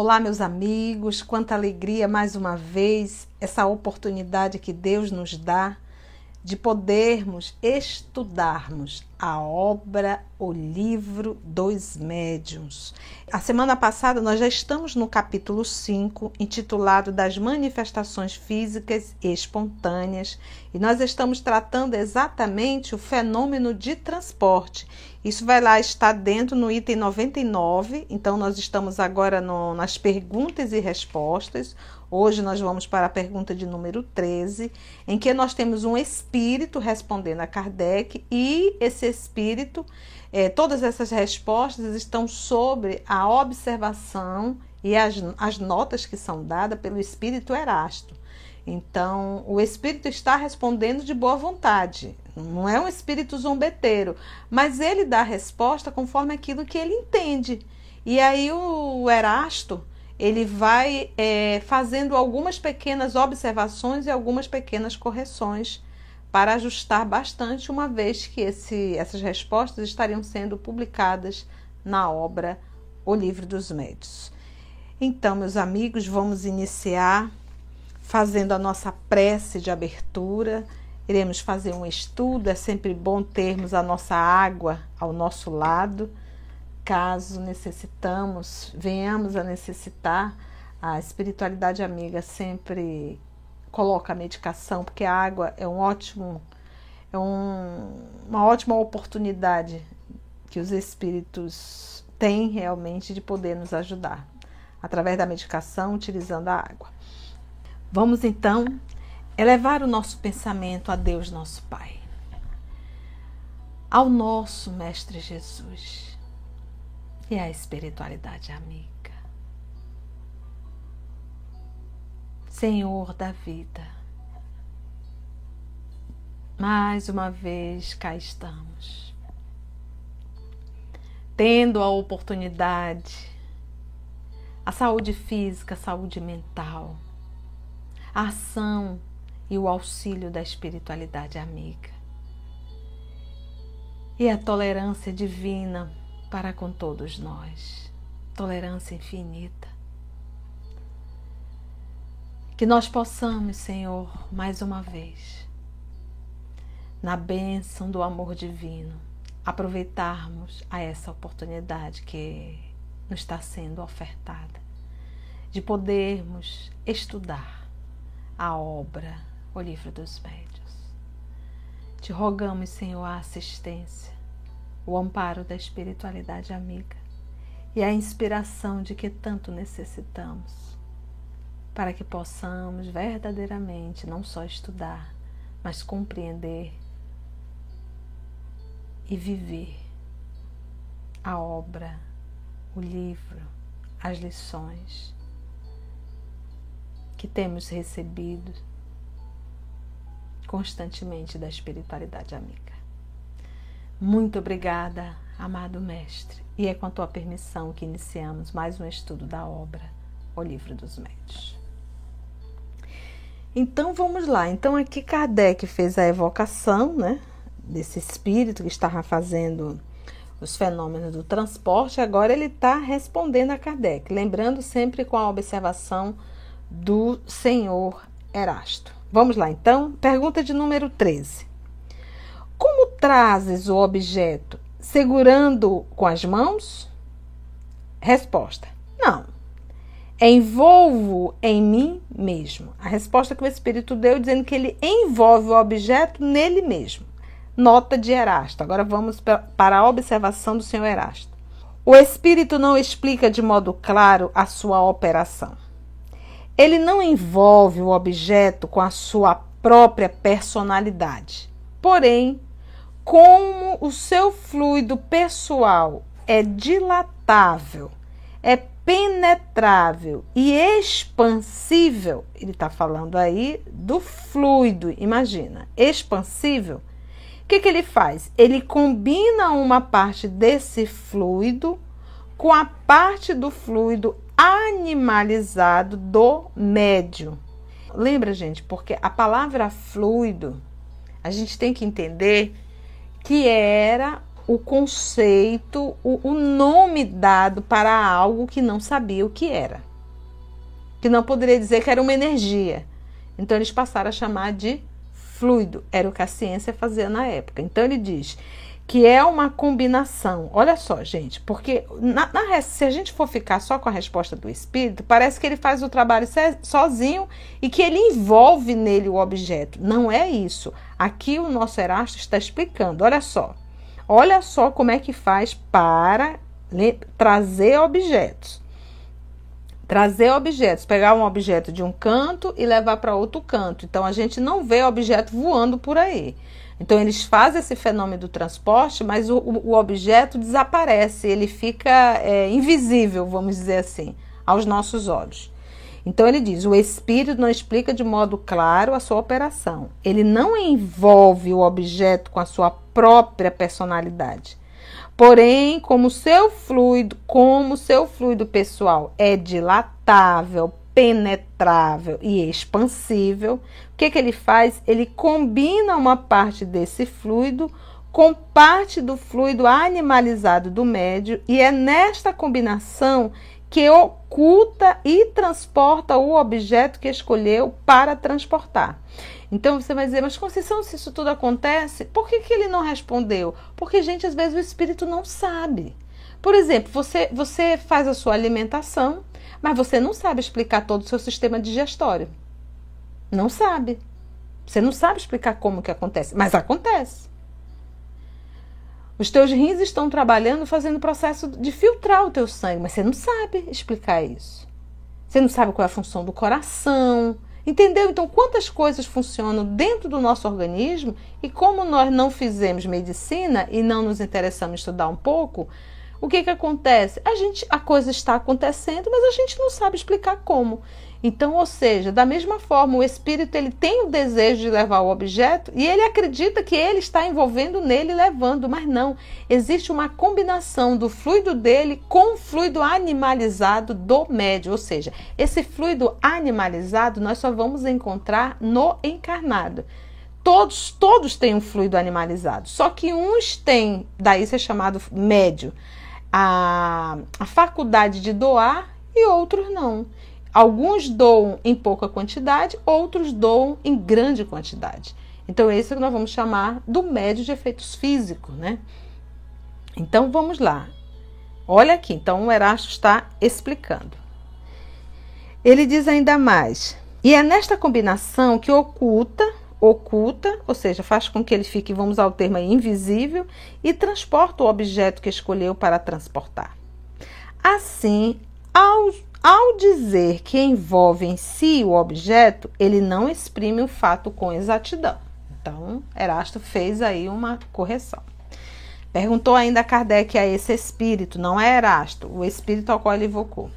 Olá, meus amigos, quanta alegria mais uma vez essa oportunidade que Deus nos dá de podermos estudarmos a obra, o livro dos médiuns. A semana passada nós já estamos no capítulo 5, intitulado Das manifestações físicas espontâneas, e nós estamos tratando exatamente o fenômeno de transporte. Isso vai lá estar dentro no item 99, então nós estamos agora no, nas perguntas e respostas. Hoje nós vamos para a pergunta de número 13, em que nós temos um espírito respondendo a Kardec e esse espírito, é, todas essas respostas estão sobre a observação e as, as notas que são dadas pelo espírito Erasto. Então, o espírito está respondendo de boa vontade, não é um espírito zombeteiro, mas ele dá a resposta conforme aquilo que ele entende. E aí o Erasto ele vai é, fazendo algumas pequenas observações e algumas pequenas correções para ajustar bastante, uma vez que esse, essas respostas estariam sendo publicadas na obra O Livro dos Médios. Então, meus amigos, vamos iniciar fazendo a nossa prece de abertura. Iremos fazer um estudo, é sempre bom termos a nossa água ao nosso lado caso necessitamos, venhamos a necessitar, a espiritualidade amiga sempre coloca a medicação, porque a água é um ótimo, é um, uma ótima oportunidade que os espíritos têm realmente de poder nos ajudar através da medicação, utilizando a água. Vamos então elevar o nosso pensamento a Deus, nosso Pai, ao nosso Mestre Jesus e a espiritualidade amiga. Senhor da vida, mais uma vez cá estamos, tendo a oportunidade, a saúde física, a saúde mental, a ação e o auxílio da espiritualidade amiga. E a tolerância divina para com todos nós. Tolerância infinita. Que nós possamos, Senhor, mais uma vez, na bênção do amor divino, aproveitarmos a essa oportunidade que nos está sendo ofertada, de podermos estudar a obra, o livro dos médios. Te rogamos, Senhor, a assistência o amparo da espiritualidade amiga e a inspiração de que tanto necessitamos, para que possamos verdadeiramente não só estudar, mas compreender e viver a obra, o livro, as lições que temos recebido constantemente da espiritualidade amiga. Muito obrigada, amado Mestre, e é com a tua permissão que iniciamos mais um estudo da obra O Livro dos Médios. Então vamos lá. Então aqui Kardec fez a evocação, né, desse espírito que estava fazendo os fenômenos do transporte. Agora ele está respondendo a Kardec, lembrando sempre com a observação do Senhor Erasto. Vamos lá então. Pergunta de número 13. Trazes o objeto? Segurando com as mãos? Resposta: Não. Envolvo em mim mesmo. A resposta que o Espírito deu dizendo que ele envolve o objeto nele mesmo. Nota de Erasto. Agora vamos para a observação do senhor Erasto. O Espírito não explica de modo claro a sua operação. Ele não envolve o objeto com a sua própria personalidade. Porém, como o seu fluido pessoal é dilatável, é penetrável e expansível, ele está falando aí do fluido, imagina, expansível. O que, que ele faz? Ele combina uma parte desse fluido com a parte do fluido animalizado do médio. Lembra, gente, porque a palavra fluido, a gente tem que entender que era o conceito, o, o nome dado para algo que não sabia o que era. Que não poderia dizer que era uma energia. Então eles passaram a chamar de fluido. Era o que a ciência fazia na época. Então ele diz que é uma combinação. Olha só, gente, porque na, na, se a gente for ficar só com a resposta do espírito, parece que ele faz o trabalho sozinho e que ele envolve nele o objeto. Não é isso. Aqui o nosso Erasto está explicando. Olha só. Olha só como é que faz para trazer objetos. Trazer objetos, pegar um objeto de um canto e levar para outro canto. Então a gente não vê objeto voando por aí. Então, eles fazem esse fenômeno do transporte, mas o, o objeto desaparece, ele fica é, invisível, vamos dizer assim, aos nossos olhos. Então, ele diz: o espírito não explica de modo claro a sua operação. Ele não envolve o objeto com a sua própria personalidade. Porém, como seu fluido, como seu fluido pessoal é dilatável, penetrável e expansível, o que, que ele faz? Ele combina uma parte desse fluido com parte do fluido animalizado do médio, e é nesta combinação que oculta e transporta o objeto que escolheu para transportar. Então você vai dizer, mas Conceição, se isso tudo acontece, por que, que ele não respondeu? Porque, gente, às vezes o espírito não sabe. Por exemplo, você, você faz a sua alimentação, mas você não sabe explicar todo o seu sistema digestório. Não sabe. Você não sabe explicar como que acontece, mas acontece. Os teus rins estão trabalhando, fazendo o processo de filtrar o teu sangue, mas você não sabe explicar isso. Você não sabe qual é a função do coração. Entendeu? Então, quantas coisas funcionam dentro do nosso organismo e como nós não fizemos medicina e não nos interessamos estudar um pouco, o que que acontece? A gente, a coisa está acontecendo, mas a gente não sabe explicar como. Então, ou seja, da mesma forma, o espírito ele tem o desejo de levar o objeto e ele acredita que ele está envolvendo nele levando, mas não. Existe uma combinação do fluido dele com o fluido animalizado do médio, ou seja, esse fluido animalizado nós só vamos encontrar no encarnado. Todos, todos têm um fluido animalizado, só que uns têm, daí ser chamado médio, a, a faculdade de doar e outros não. Alguns doam em pouca quantidade, outros doam em grande quantidade. Então, esse é que nós vamos chamar do médio de efeitos físicos, né? Então, vamos lá. Olha aqui, então o Erasto está explicando. Ele diz ainda mais: e é nesta combinação que oculta oculta, ou seja, faz com que ele fique, vamos ao termo aí, invisível, e transporta o objeto que escolheu para transportar. Assim, ao, ao dizer que envolve em si o objeto, ele não exprime o fato com exatidão. Então, Erasto fez aí uma correção. Perguntou ainda Kardec a esse espírito, não é Erasto, o espírito ao qual ele evocou.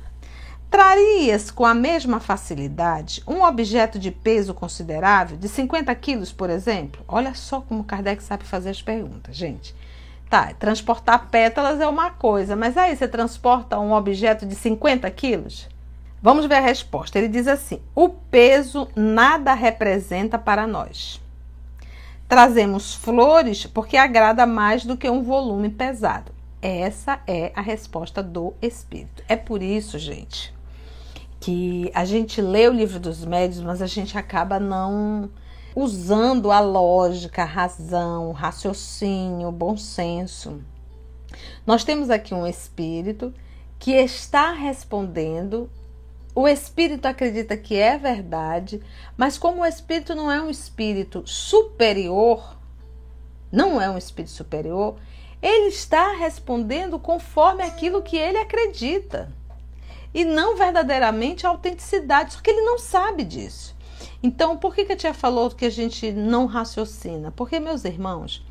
Trarias com a mesma facilidade um objeto de peso considerável, de 50 quilos, por exemplo? Olha só como Kardec sabe fazer as perguntas, gente. Tá, transportar pétalas é uma coisa, mas aí você transporta um objeto de 50 quilos? Vamos ver a resposta. Ele diz assim: o peso nada representa para nós. Trazemos flores porque agrada mais do que um volume pesado. Essa é a resposta do espírito. É por isso, gente, que a gente lê o livro dos médios, mas a gente acaba não usando a lógica, a razão, o raciocínio, o bom senso. Nós temos aqui um espírito que está respondendo. O espírito acredita que é verdade, mas como o espírito não é um espírito superior, não é um espírito superior, ele está respondendo conforme aquilo que ele acredita e não verdadeiramente a autenticidade, só que ele não sabe disso. Então, por que, que a tia falou que a gente não raciocina? Porque, meus irmãos,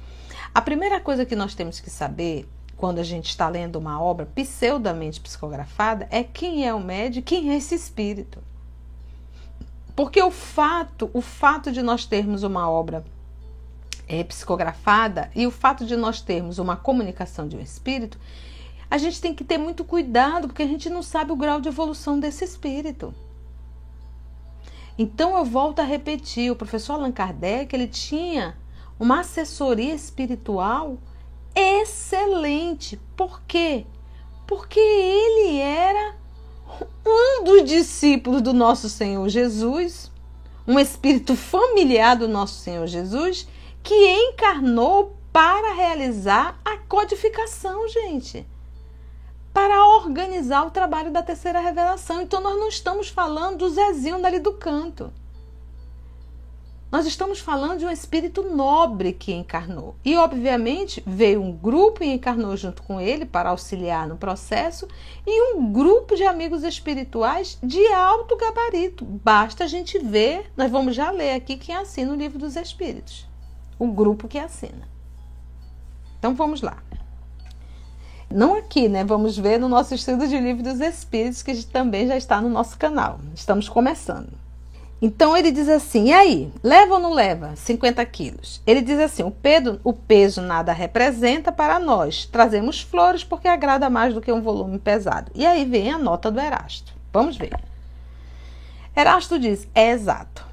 a primeira coisa que nós temos que saber quando a gente está lendo uma obra pseudamente psicografada é quem é o médium, quem é esse espírito. Porque o fato, o fato de nós termos uma obra é, psicografada e o fato de nós termos uma comunicação de um espírito, a gente tem que ter muito cuidado, porque a gente não sabe o grau de evolução desse espírito. Então eu volto a repetir, o professor Allan Kardec, ele tinha uma assessoria espiritual excelente. Por quê? Porque ele era um dos discípulos do nosso Senhor Jesus, um espírito familiar do nosso Senhor Jesus, que encarnou para realizar a codificação, gente. Para organizar o trabalho da terceira revelação. Então, nós não estamos falando do Zezinho dali do canto. Nós estamos falando de um espírito nobre que encarnou. E, obviamente, veio um grupo e encarnou junto com ele para auxiliar no processo, e um grupo de amigos espirituais de alto gabarito. Basta a gente ver, nós vamos já ler aqui quem assina o livro dos Espíritos. O grupo que assina. Então vamos lá. Não aqui, né? Vamos ver no nosso estudo de livro dos Espíritos, que também já está no nosso canal. Estamos começando. Então ele diz assim: e aí, leva ou não leva 50 quilos? Ele diz assim: o, peso, o peso nada representa para nós. Trazemos flores porque agrada mais do que um volume pesado. E aí vem a nota do Erasto. Vamos ver. Erasto diz: é exato.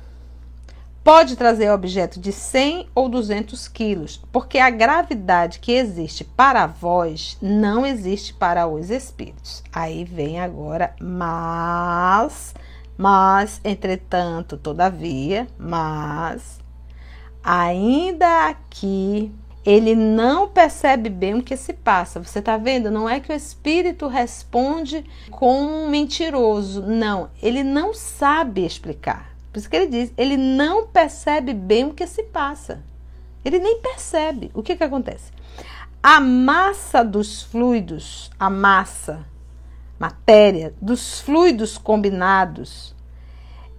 Pode trazer objeto de 100 ou 200 quilos, porque a gravidade que existe para vós não existe para os espíritos. Aí vem agora, mas mas, entretanto, todavia, mas, ainda aqui, ele não percebe bem o que se passa. Você está vendo? Não é que o espírito responde com um mentiroso. Não, ele não sabe explicar. Por isso que ele diz, ele não percebe bem o que se passa. Ele nem percebe. O que, que acontece? A massa dos fluidos, a massa matéria dos fluidos combinados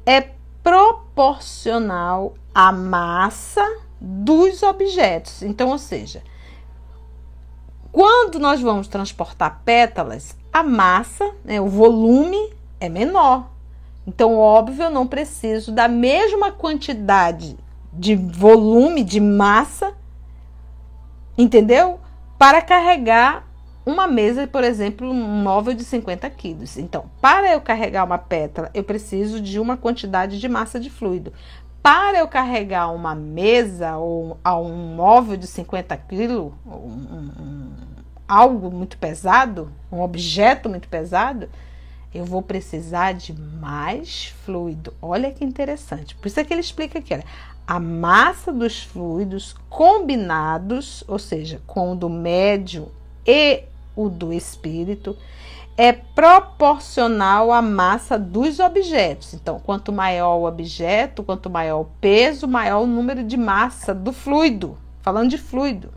é proporcional à massa dos objetos. Então, ou seja, quando nós vamos transportar pétalas, a massa, né, o volume é menor. Então, óbvio, eu não preciso da mesma quantidade de volume, de massa, entendeu? Para carregar uma mesa, por exemplo, um móvel de 50 quilos. Então, para eu carregar uma pétala, eu preciso de uma quantidade de massa de fluido. Para eu carregar uma mesa ou um móvel de 50 quilos, um, um, algo muito pesado, um objeto muito pesado, eu vou precisar de mais fluido. Olha que interessante. Por isso é que ele explica aqui, olha, a massa dos fluidos combinados, ou seja, com o do médio e o do espírito, é proporcional à massa dos objetos. Então, quanto maior o objeto, quanto maior o peso, maior o número de massa do fluido. Falando de fluido.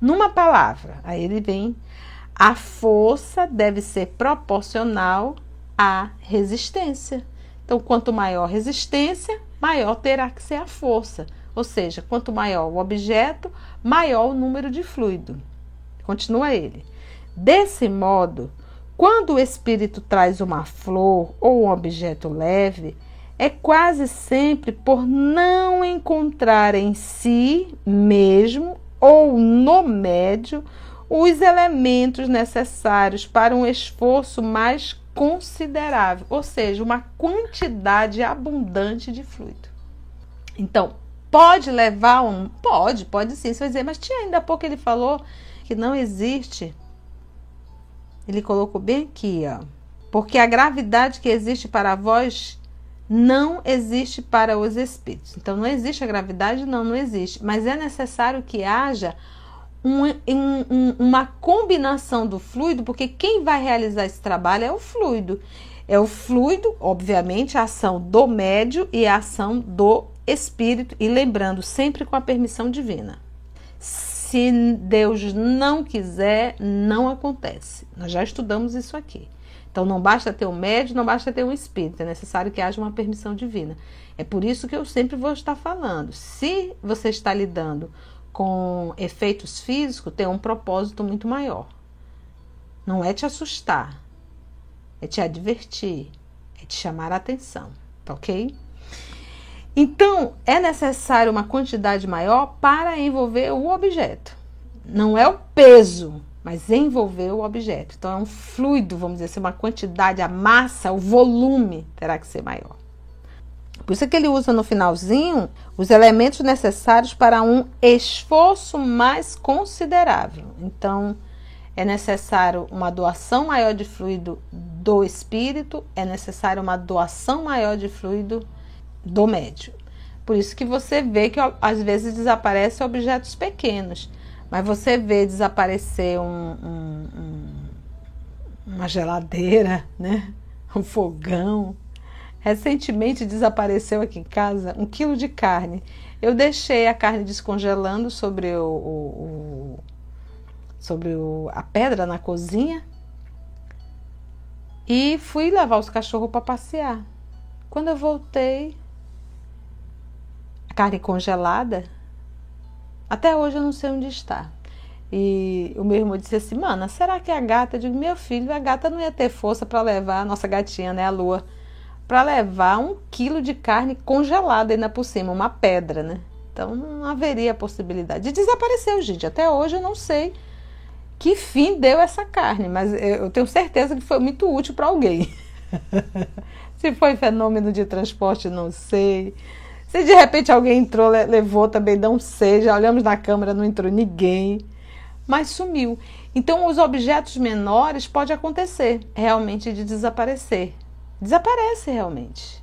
Numa palavra, aí ele vem, a força deve ser proporcional à resistência. Então, quanto maior a resistência, maior terá que ser a força. Ou seja, quanto maior o objeto, maior o número de fluido. Continua ele. Desse modo, quando o espírito traz uma flor ou um objeto leve, é quase sempre por não encontrar em si mesmo ou no médio os elementos necessários para um esforço mais considerável, ou seja, uma quantidade abundante de fluido. Então, pode levar um. Pode, pode sim. Você vai dizer, mas tinha ainda há pouco ele falou que não existe ele colocou bem aqui, ó. Porque a gravidade que existe para vós não existe para os espíritos. Então, não existe a gravidade? Não, não existe. Mas é necessário que haja um, um, uma combinação do fluido, porque quem vai realizar esse trabalho é o fluido. É o fluido, obviamente, a ação do médio e a ação do espírito. E lembrando, sempre com a permissão divina. Se Deus não quiser, não acontece. Nós já estudamos isso aqui. Então não basta ter um médium, não basta ter um espírito, é necessário que haja uma permissão divina. É por isso que eu sempre vou estar falando. Se você está lidando com efeitos físicos, tem um propósito muito maior. Não é te assustar, é te advertir, é te chamar a atenção, tá ok? Então, é necessário uma quantidade maior para envolver o objeto. Não é o peso, mas envolver o objeto. Então, é um fluido, vamos dizer assim, uma quantidade, a massa, o volume terá que ser maior. Por isso é que ele usa no finalzinho os elementos necessários para um esforço mais considerável. Então, é necessário uma doação maior de fluido do espírito, é necessário uma doação maior de fluido do médium. Por isso que você vê que às vezes desaparecem objetos pequenos, mas você vê desaparecer um, um, um, uma geladeira, né? um fogão. Recentemente desapareceu aqui em casa um quilo de carne. Eu deixei a carne descongelando sobre o, o, o sobre o, a pedra na cozinha e fui levar os cachorros para passear. Quando eu voltei, a carne congelada, até hoje eu não sei onde está. E o meu irmão disse assim: Mana, será que a gata? Eu digo: Meu filho, a gata não ia ter força para levar, a nossa gatinha, né, a lua, para levar um quilo de carne congelada ainda por cima, uma pedra, né? Então não haveria possibilidade. E desapareceu, gente. Até hoje eu não sei que fim deu essa carne, mas eu tenho certeza que foi muito útil para alguém. Se foi fenômeno de transporte, não sei. Se de repente alguém entrou, levou também, não sei. Já olhamos na câmera, não entrou ninguém, mas sumiu. Então, os objetos menores pode acontecer realmente de desaparecer. Desaparece realmente.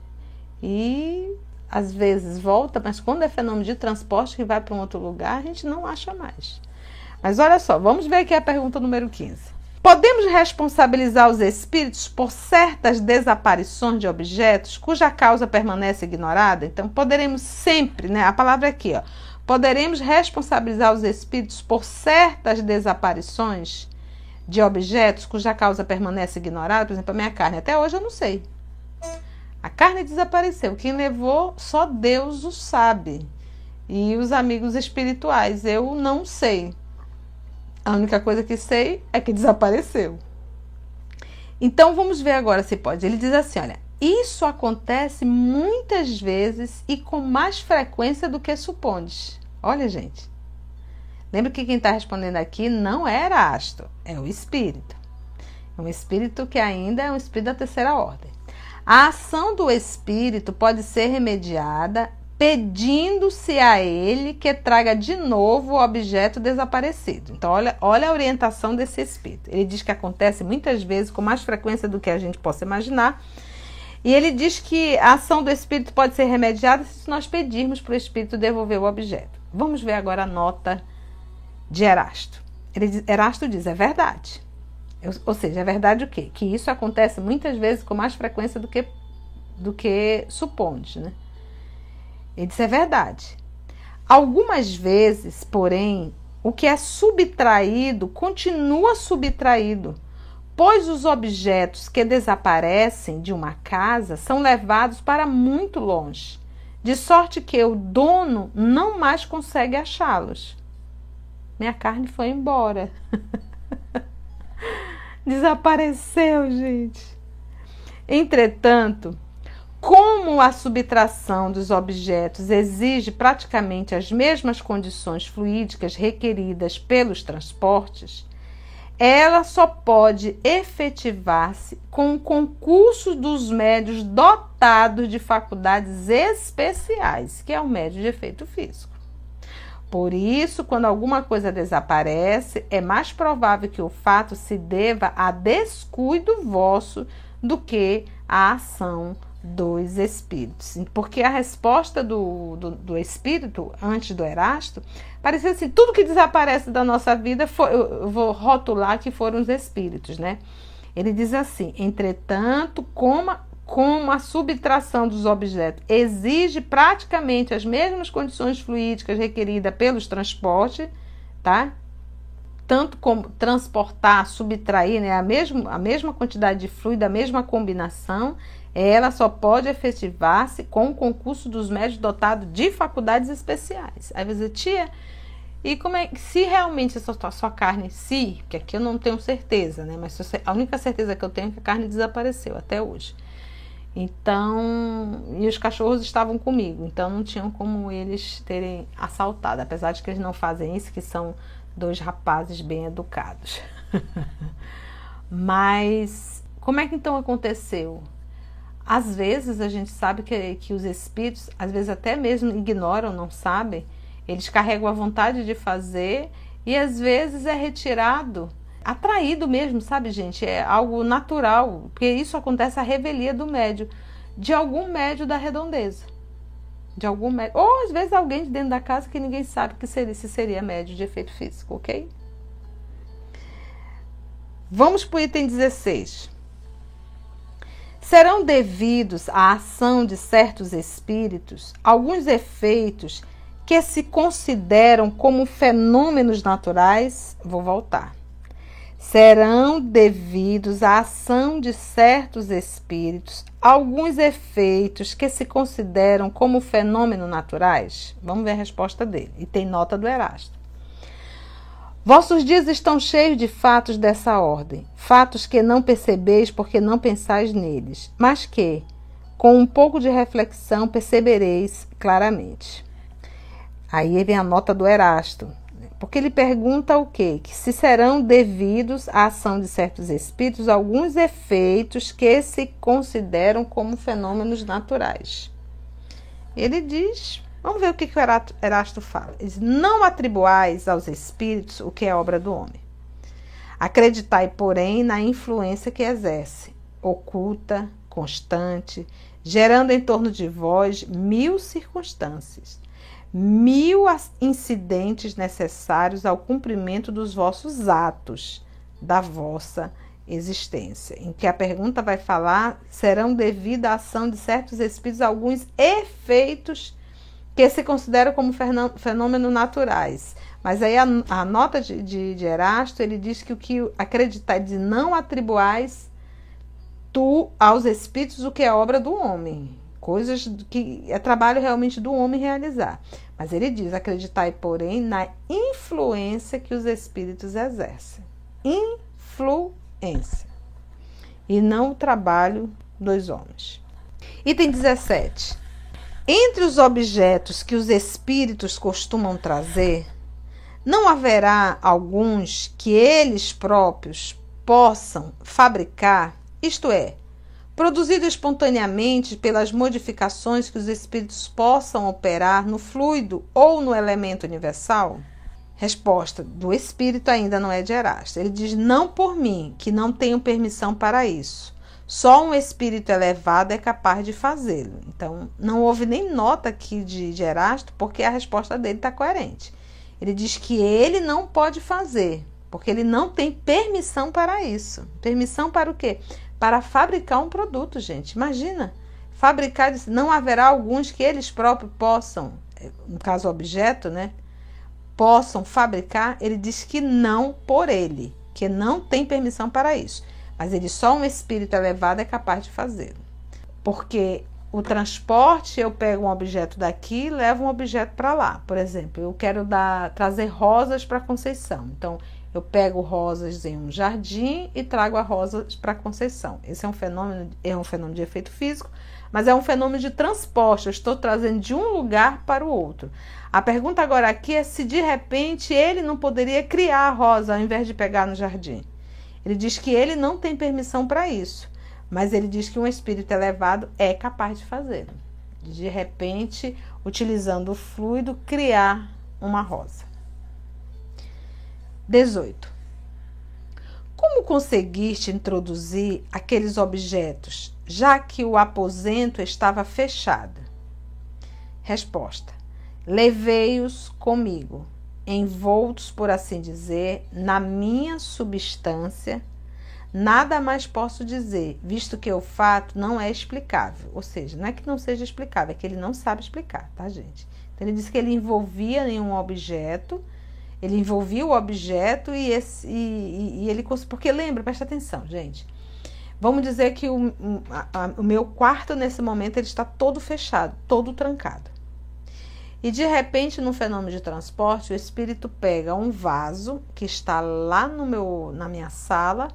E às vezes volta, mas quando é fenômeno de transporte que vai para um outro lugar, a gente não acha mais. Mas olha só, vamos ver aqui a pergunta número 15. Podemos responsabilizar os espíritos por certas desaparições de objetos cuja causa permanece ignorada? Então, poderemos sempre, né? A palavra é aqui, ó. Poderemos responsabilizar os espíritos por certas desaparições de objetos cuja causa permanece ignorada? Por exemplo, a minha carne. Até hoje eu não sei. A carne desapareceu. Quem levou, só Deus o sabe. E os amigos espirituais, eu não sei. A única coisa que sei é que desapareceu. Então vamos ver agora se pode. Ele diz assim: olha, isso acontece muitas vezes e com mais frequência do que supondes. Olha, gente. Lembra que quem está respondendo aqui não é Erasto, é o espírito. É um espírito que ainda é um espírito da terceira ordem. A ação do espírito pode ser remediada pedindo-se a ele que traga de novo o objeto desaparecido. Então, olha, olha a orientação desse espírito. Ele diz que acontece muitas vezes, com mais frequência do que a gente possa imaginar. E ele diz que a ação do espírito pode ser remediada se nós pedirmos para o espírito devolver o objeto. Vamos ver agora a nota de Erasto. Erasto diz: é verdade. ou seja, é verdade o quê? Que isso acontece muitas vezes com mais frequência do que, do que suponde, né? Ele disse: é verdade. Algumas vezes, porém, o que é subtraído continua subtraído, pois os objetos que desaparecem de uma casa são levados para muito longe, de sorte que o dono não mais consegue achá-los. Minha carne foi embora. Desapareceu, gente. Entretanto, como a subtração dos objetos exige praticamente as mesmas condições fluídicas requeridas pelos transportes, ela só pode efetivar-se com o concurso dos médios dotados de faculdades especiais, que é o médio de efeito físico. Por isso, quando alguma coisa desaparece, é mais provável que o fato se deva a descuido vosso do que a ação dos espíritos. Porque a resposta do, do, do, espírito, antes do Erasto, parecia assim: tudo que desaparece da nossa vida, foi, eu vou rotular que foram os espíritos, né? Ele diz assim: entretanto, como, como a subtração dos objetos exige praticamente as mesmas condições fluídicas requeridas pelos transportes, tá? Tanto como transportar, subtrair, né? A mesma, a mesma quantidade de fluido, a mesma combinação ela só pode efetivar-se com o concurso dos médicos dotados de faculdades especiais. Aí você, tia, e como é se realmente a sua, sua carne, se, porque aqui eu não tenho certeza, né? Mas a única certeza que eu tenho é que a carne desapareceu até hoje. Então, e os cachorros estavam comigo, então não tinham como eles terem assaltado, apesar de que eles não fazem isso, que são dois rapazes bem educados. Mas como é que então aconteceu? Às vezes a gente sabe que, que os espíritos, às vezes até mesmo ignoram, não sabem, eles carregam a vontade de fazer e às vezes é retirado, atraído mesmo, sabe, gente? É algo natural, porque isso acontece a revelia do médio, de algum médio da redondeza. De algum médio, ou às vezes alguém de dentro da casa que ninguém sabe que seria, se seria médio de efeito físico, ok? Vamos para o item 16 serão devidos à ação de certos espíritos alguns efeitos que se consideram como fenômenos naturais. Vou voltar. Serão devidos à ação de certos espíritos alguns efeitos que se consideram como fenômenos naturais? Vamos ver a resposta dele. E tem nota do Erasto. Vossos dias estão cheios de fatos dessa ordem, fatos que não percebeis porque não pensais neles, mas que, com um pouco de reflexão, percebereis claramente. Aí vem a nota do Erasto, porque ele pergunta o quê? Que se serão devidos à ação de certos espíritos alguns efeitos que se consideram como fenômenos naturais. Ele diz Vamos ver o que, que o Erasto fala. Diz, não atribuais aos espíritos o que é obra do homem. Acreditai, porém, na influência que exerce, oculta, constante, gerando em torno de vós mil circunstâncias, mil incidentes necessários ao cumprimento dos vossos atos, da vossa existência. Em que a pergunta vai falar serão devido à ação de certos espíritos alguns efeitos que se consideram como fenômenos naturais. Mas aí a, a nota de, de, de, Erasto, ele diz que o que acreditar de não atribuais tu aos espíritos o que é obra do homem, coisas que é trabalho realmente do homem realizar. Mas ele diz, acreditai, porém, na influência que os espíritos exercem. Influência. E não o trabalho dos homens. Item 17. Entre os objetos que os espíritos costumam trazer, não haverá alguns que eles próprios possam fabricar, isto é, produzido espontaneamente pelas modificações que os espíritos possam operar no fluido ou no elemento universal? Resposta do espírito ainda não é de Erasto. Ele diz: Não por mim, que não tenho permissão para isso. Só um espírito elevado é capaz de fazê-lo. Então, não houve nem nota aqui de, de Erasto, porque a resposta dele está coerente. Ele diz que ele não pode fazer, porque ele não tem permissão para isso. Permissão para o quê? Para fabricar um produto, gente. Imagina. Fabricar, não haverá alguns que eles próprios possam, no caso objeto, né? Possam fabricar. Ele diz que não por ele, que não tem permissão para isso mas ele só um espírito elevado é capaz de fazê-lo. Porque o transporte, eu pego um objeto daqui e levo um objeto para lá. Por exemplo, eu quero dar, trazer rosas para Conceição. Então, eu pego rosas em um jardim e trago as rosas para Conceição. Esse é um fenômeno, é um fenômeno de efeito físico, mas é um fenômeno de transporte. Eu estou trazendo de um lugar para o outro. A pergunta agora aqui é se de repente ele não poderia criar a rosa ao invés de pegar no jardim. Ele diz que ele não tem permissão para isso, mas ele diz que um espírito elevado é capaz de fazer. De repente, utilizando o fluido, criar uma rosa. 18. Como conseguiste introduzir aqueles objetos, já que o aposento estava fechado? Resposta: Levei-os comigo envoltos, por assim dizer, na minha substância, nada mais posso dizer, visto que o fato não é explicável. Ou seja, não é que não seja explicável, é que ele não sabe explicar, tá, gente? Então, ele disse que ele envolvia em um objeto, ele envolvia o objeto e, esse, e, e ele. Porque lembra, presta atenção, gente. Vamos dizer que o, a, a, o meu quarto, nesse momento, ele está todo fechado, todo trancado. E de repente, no fenômeno de transporte, o espírito pega um vaso que está lá no meu, na minha sala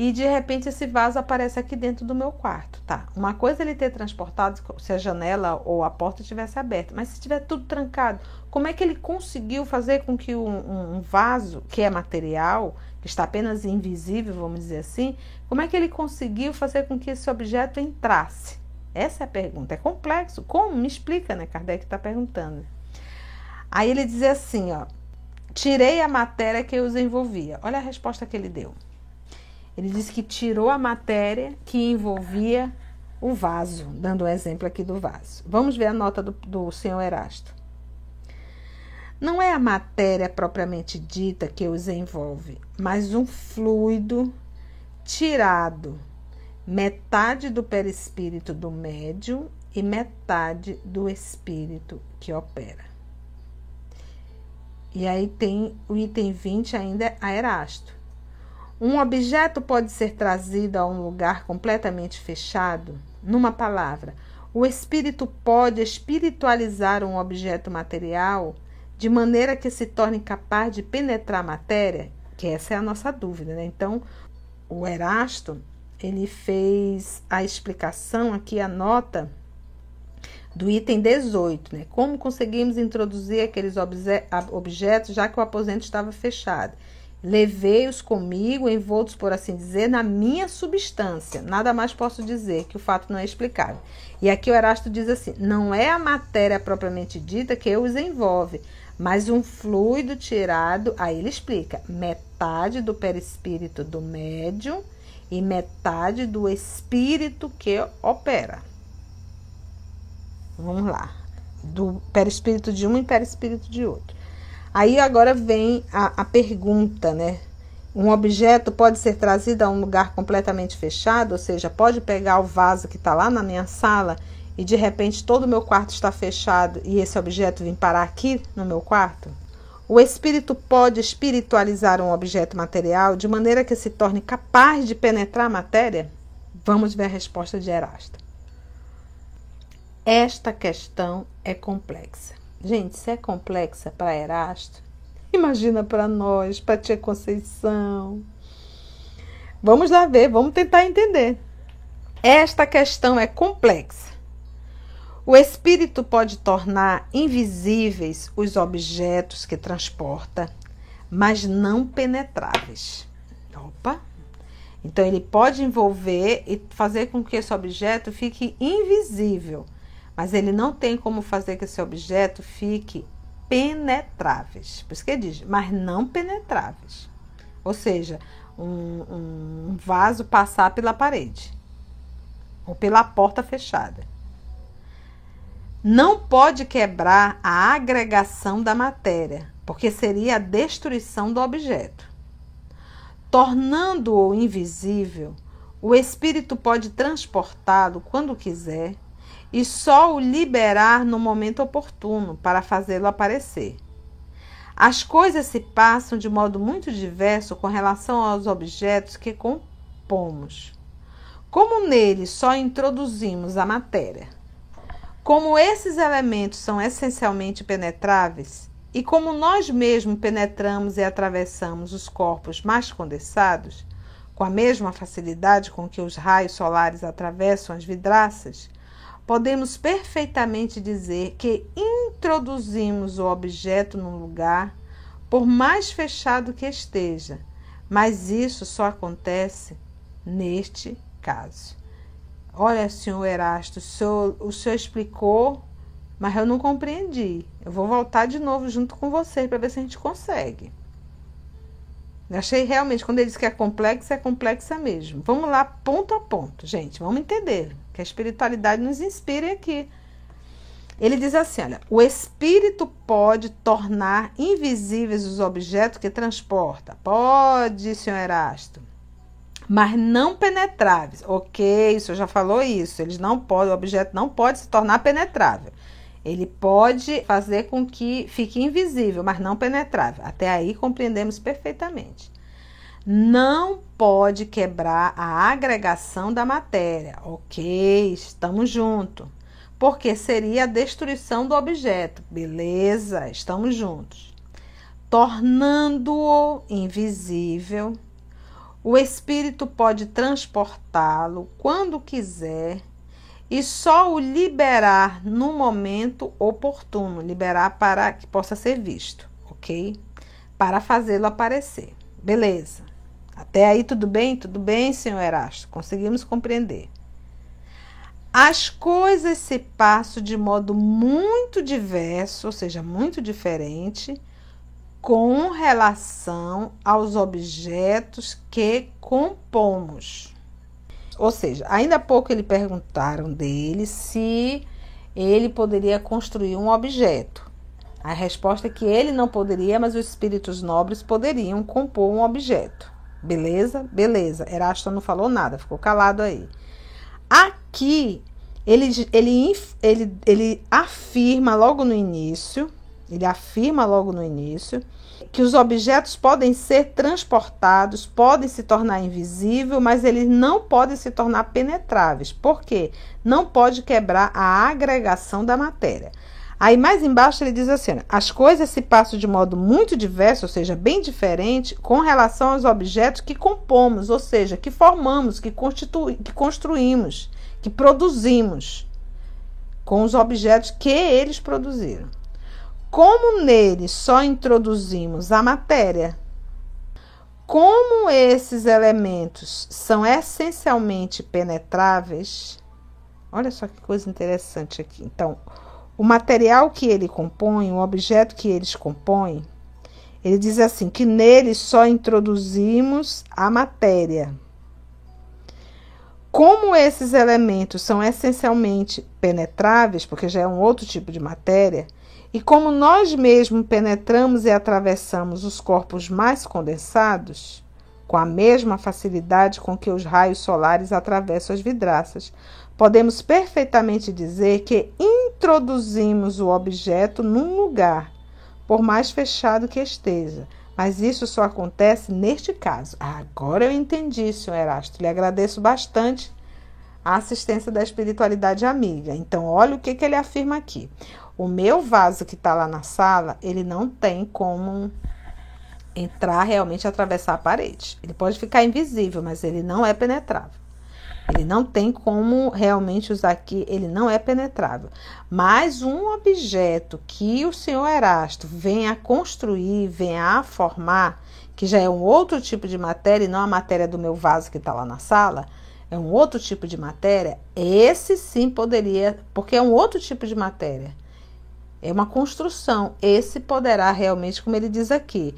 e de repente esse vaso aparece aqui dentro do meu quarto, tá? Uma coisa é ele ter transportado se a janela ou a porta estivesse aberta, mas se estiver tudo trancado, como é que ele conseguiu fazer com que um, um, vaso, que é material, que está apenas invisível, vamos dizer assim, como é que ele conseguiu fazer com que esse objeto entrasse? Essa é a pergunta. É complexo. Como? Me explica, né? Kardec está perguntando. Aí ele diz assim, ó. Tirei a matéria que os envolvia. Olha a resposta que ele deu. Ele disse que tirou a matéria que envolvia o vaso, dando um exemplo aqui do vaso. Vamos ver a nota do, do senhor Erasto. Não é a matéria propriamente dita que os envolve, mas um fluido tirado, metade do perispírito do médium e metade do espírito que opera. E aí tem o item 20 ainda a Erasto. Um objeto pode ser trazido a um lugar completamente fechado? Numa palavra, o espírito pode espiritualizar um objeto material de maneira que se torne capaz de penetrar a matéria? Que essa é a nossa dúvida, né? Então, o Erasto, ele fez a explicação aqui, a nota do item 18, né? Como conseguimos introduzir aqueles objetos já que o aposento estava fechado? Levei-os comigo, envoltos, por assim dizer, na minha substância. Nada mais posso dizer, que o fato não é explicável. E aqui o Erasto diz assim: não é a matéria propriamente dita que os envolve, mas um fluido tirado, aí ele explica, metade do perispírito do médium e metade do espírito que opera. Vamos lá. Do perispírito de um e perispírito de outro. Aí agora vem a, a pergunta, né? Um objeto pode ser trazido a um lugar completamente fechado, ou seja, pode pegar o vaso que está lá na minha sala e de repente todo o meu quarto está fechado e esse objeto vem parar aqui no meu quarto? O espírito pode espiritualizar um objeto material de maneira que se torne capaz de penetrar a matéria? Vamos ver a resposta de Erasto. Esta questão é complexa. Gente, se é complexa para Erasto, imagina para nós, para Tia Conceição. Vamos lá ver, vamos tentar entender. Esta questão é complexa. O espírito pode tornar invisíveis os objetos que transporta, mas não penetráveis. Opa! Então ele pode envolver e fazer com que esse objeto fique invisível, mas ele não tem como fazer que esse objeto fique penetráveis. Por isso que diz, mas não penetráveis. Ou seja, um, um vaso passar pela parede ou pela porta fechada não pode quebrar a agregação da matéria, porque seria a destruição do objeto. Tornando-o invisível, o espírito pode transportá-lo quando quiser e só o liberar no momento oportuno para fazê-lo aparecer. As coisas se passam de modo muito diverso com relação aos objetos que compomos. Como neles só introduzimos a matéria, como esses elementos são essencialmente penetráveis, e como nós mesmos penetramos e atravessamos os corpos mais condensados, com a mesma facilidade com que os raios solares atravessam as vidraças, podemos perfeitamente dizer que introduzimos o objeto num lugar, por mais fechado que esteja, mas isso só acontece neste caso. Olha, senhor Erasto, o senhor, o senhor explicou, mas eu não compreendi. Eu vou voltar de novo junto com vocês para ver se a gente consegue. Achei realmente, quando ele diz que é complexa, é complexa mesmo. Vamos lá, ponto a ponto, gente. Vamos entender que a espiritualidade nos inspire aqui. Ele diz assim: olha, o espírito pode tornar invisíveis os objetos que transporta. Pode, senhor Erasto mas não penetráveis. Ok, o senhor já falou isso. Eles não podem, o objeto não pode se tornar penetrável. Ele pode fazer com que fique invisível, mas não penetrável. Até aí compreendemos perfeitamente. Não pode quebrar a agregação da matéria. Ok, estamos juntos. Porque seria a destruição do objeto. Beleza, estamos juntos. Tornando-o invisível O espírito pode transportá-lo quando quiser e só o liberar no momento oportuno liberar para que possa ser visto, ok? Para fazê-lo aparecer. Beleza. Até aí tudo bem? Tudo bem, senhor Erasto? Conseguimos compreender. As coisas se passam de modo muito diverso, ou seja, muito diferente, com relação aos objetos que compomos. Ou seja, ainda há pouco ele perguntaram dele se ele poderia construir um objeto. A resposta é que ele não poderia, mas os espíritos nobres poderiam compor um objeto. Beleza? Beleza. Erasto não falou nada, ficou calado aí. Aqui, ele, ele, ele, ele afirma logo no início, ele afirma logo no início, que os objetos podem ser transportados, podem se tornar invisíveis, mas eles não podem se tornar penetráveis. Por quê? Não pode quebrar a agregação da matéria. Aí mais embaixo ele diz assim: as coisas se passam de modo muito diverso, ou seja, bem diferente, com relação aos objetos que compomos, ou seja, que formamos, que, que construímos, que produzimos, com os objetos que eles produziram. Como nele só introduzimos a matéria, como esses elementos são essencialmente penetráveis, olha só que coisa interessante aqui. Então, o material que ele compõe, o objeto que eles compõem, ele diz assim: que nele só introduzimos a matéria. Como esses elementos são essencialmente penetráveis, porque já é um outro tipo de matéria, e como nós mesmos penetramos e atravessamos os corpos mais condensados, com a mesma facilidade com que os raios solares atravessam as vidraças, podemos perfeitamente dizer que introduzimos o objeto num lugar, por mais fechado que esteja. Mas isso só acontece neste caso. Agora eu entendi, senhor Erasto. Lhe agradeço bastante a assistência da espiritualidade amiga. Então, olha o que, que ele afirma aqui. O meu vaso que está lá na sala, ele não tem como entrar realmente atravessar a parede. Ele pode ficar invisível, mas ele não é penetrável. Ele não tem como realmente usar aqui, ele não é penetrável. Mas um objeto que o senhor Erasto venha a construir, venha a formar, que já é um outro tipo de matéria e não a matéria do meu vaso que está lá na sala, é um outro tipo de matéria, esse sim poderia, porque é um outro tipo de matéria. É uma construção. Esse poderá realmente, como ele diz aqui,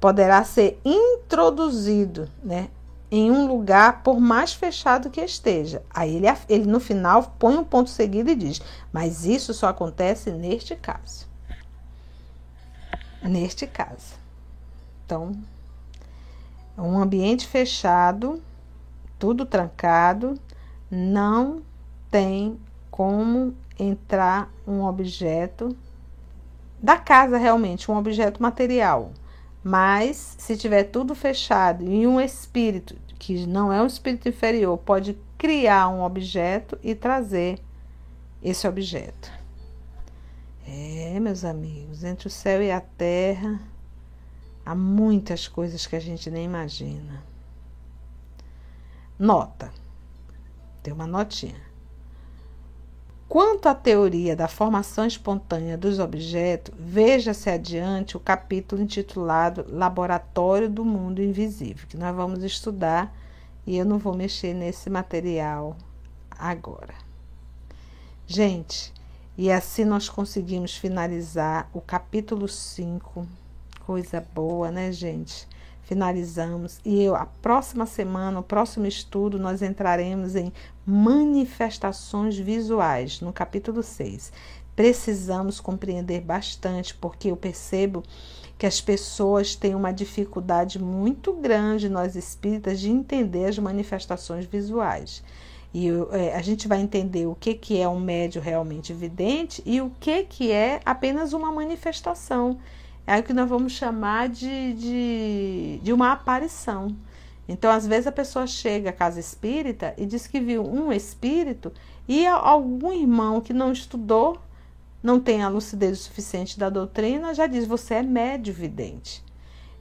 poderá ser introduzido, né? em um lugar, por mais fechado que esteja. Aí ele, ele no final põe um ponto seguido e diz: Mas isso só acontece neste caso. Neste caso. Então, um ambiente fechado, tudo trancado, não tem como entrar um objeto da casa realmente, um objeto material. Mas se tiver tudo fechado e um espírito que não é um espírito inferior pode criar um objeto e trazer esse objeto. É, meus amigos, entre o céu e a terra há muitas coisas que a gente nem imagina. Nota. Tem uma notinha. Quanto à teoria da formação espontânea dos objetos, veja-se adiante o capítulo intitulado Laboratório do Mundo Invisível, que nós vamos estudar e eu não vou mexer nesse material agora. Gente, e assim nós conseguimos finalizar o capítulo 5. Coisa boa, né, gente? Finalizamos e eu, a próxima semana, o próximo estudo, nós entraremos em manifestações visuais, no capítulo 6. Precisamos compreender bastante, porque eu percebo que as pessoas têm uma dificuldade muito grande, nós espíritas, de entender as manifestações visuais. E é, a gente vai entender o que, que é um médio realmente evidente e o que, que é apenas uma manifestação é o que nós vamos chamar de, de, de uma aparição. Então, às vezes, a pessoa chega à casa espírita e diz que viu um espírito e algum irmão que não estudou, não tem a lucidez suficiente da doutrina, já diz: você é médio vidente.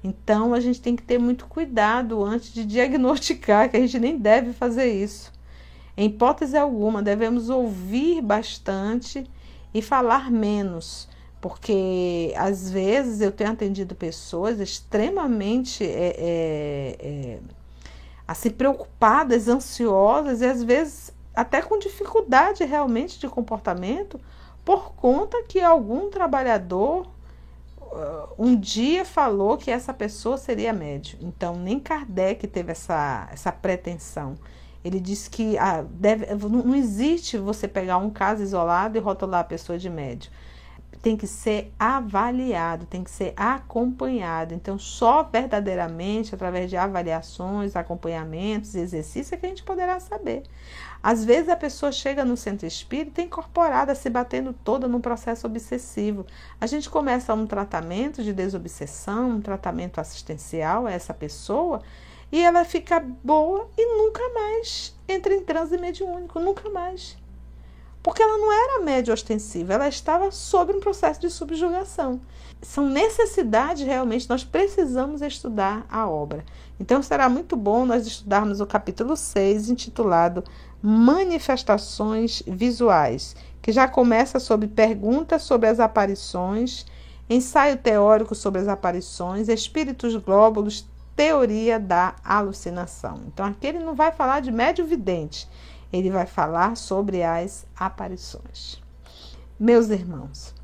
Então a gente tem que ter muito cuidado antes de diagnosticar, que a gente nem deve fazer isso. Em hipótese alguma, devemos ouvir bastante e falar menos, porque às vezes eu tenho atendido pessoas extremamente é, é, é, assim, preocupadas, ansiosas e às vezes até com dificuldade realmente de comportamento por conta que algum trabalhador uh, um dia falou que essa pessoa seria médio. Então, nem Kardec teve essa, essa pretensão. Ele disse que ah, deve, não existe você pegar um caso isolado e rotular a pessoa de médio. Tem que ser avaliado, tem que ser acompanhado. Então, só verdadeiramente através de avaliações, acompanhamentos, exercícios é que a gente poderá saber. Às vezes a pessoa chega no centro espírita incorporada, se batendo toda num processo obsessivo. A gente começa um tratamento de desobsessão, um tratamento assistencial a essa pessoa e ela fica boa e nunca mais entra em transe mediúnico, nunca mais. Porque ela não era média ostensiva, ela estava sob um processo de subjugação. São necessidades realmente, nós precisamos estudar a obra. Então será muito bom nós estudarmos o capítulo 6, intitulado Manifestações Visuais, que já começa sobre perguntas sobre as aparições, ensaio teórico sobre as aparições, espíritos glóbulos, teoria da alucinação. Então, aqui ele não vai falar de médio vidente, ele vai falar sobre as aparições. Meus irmãos,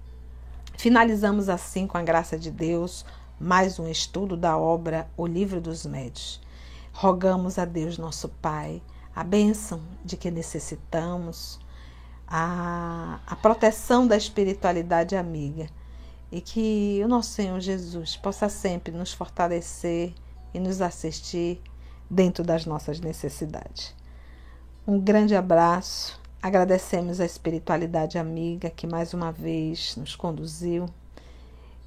finalizamos assim, com a graça de Deus, mais um estudo da obra O Livro dos Médios. Rogamos a Deus, nosso Pai, a bênção de que necessitamos, a, a proteção da espiritualidade amiga e que o nosso Senhor Jesus possa sempre nos fortalecer e nos assistir dentro das nossas necessidades. Um grande abraço. Agradecemos a espiritualidade amiga que mais uma vez nos conduziu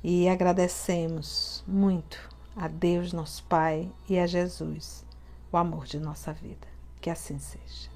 e agradecemos muito a Deus, nosso Pai, e a Jesus, o amor de nossa vida. Que assim seja.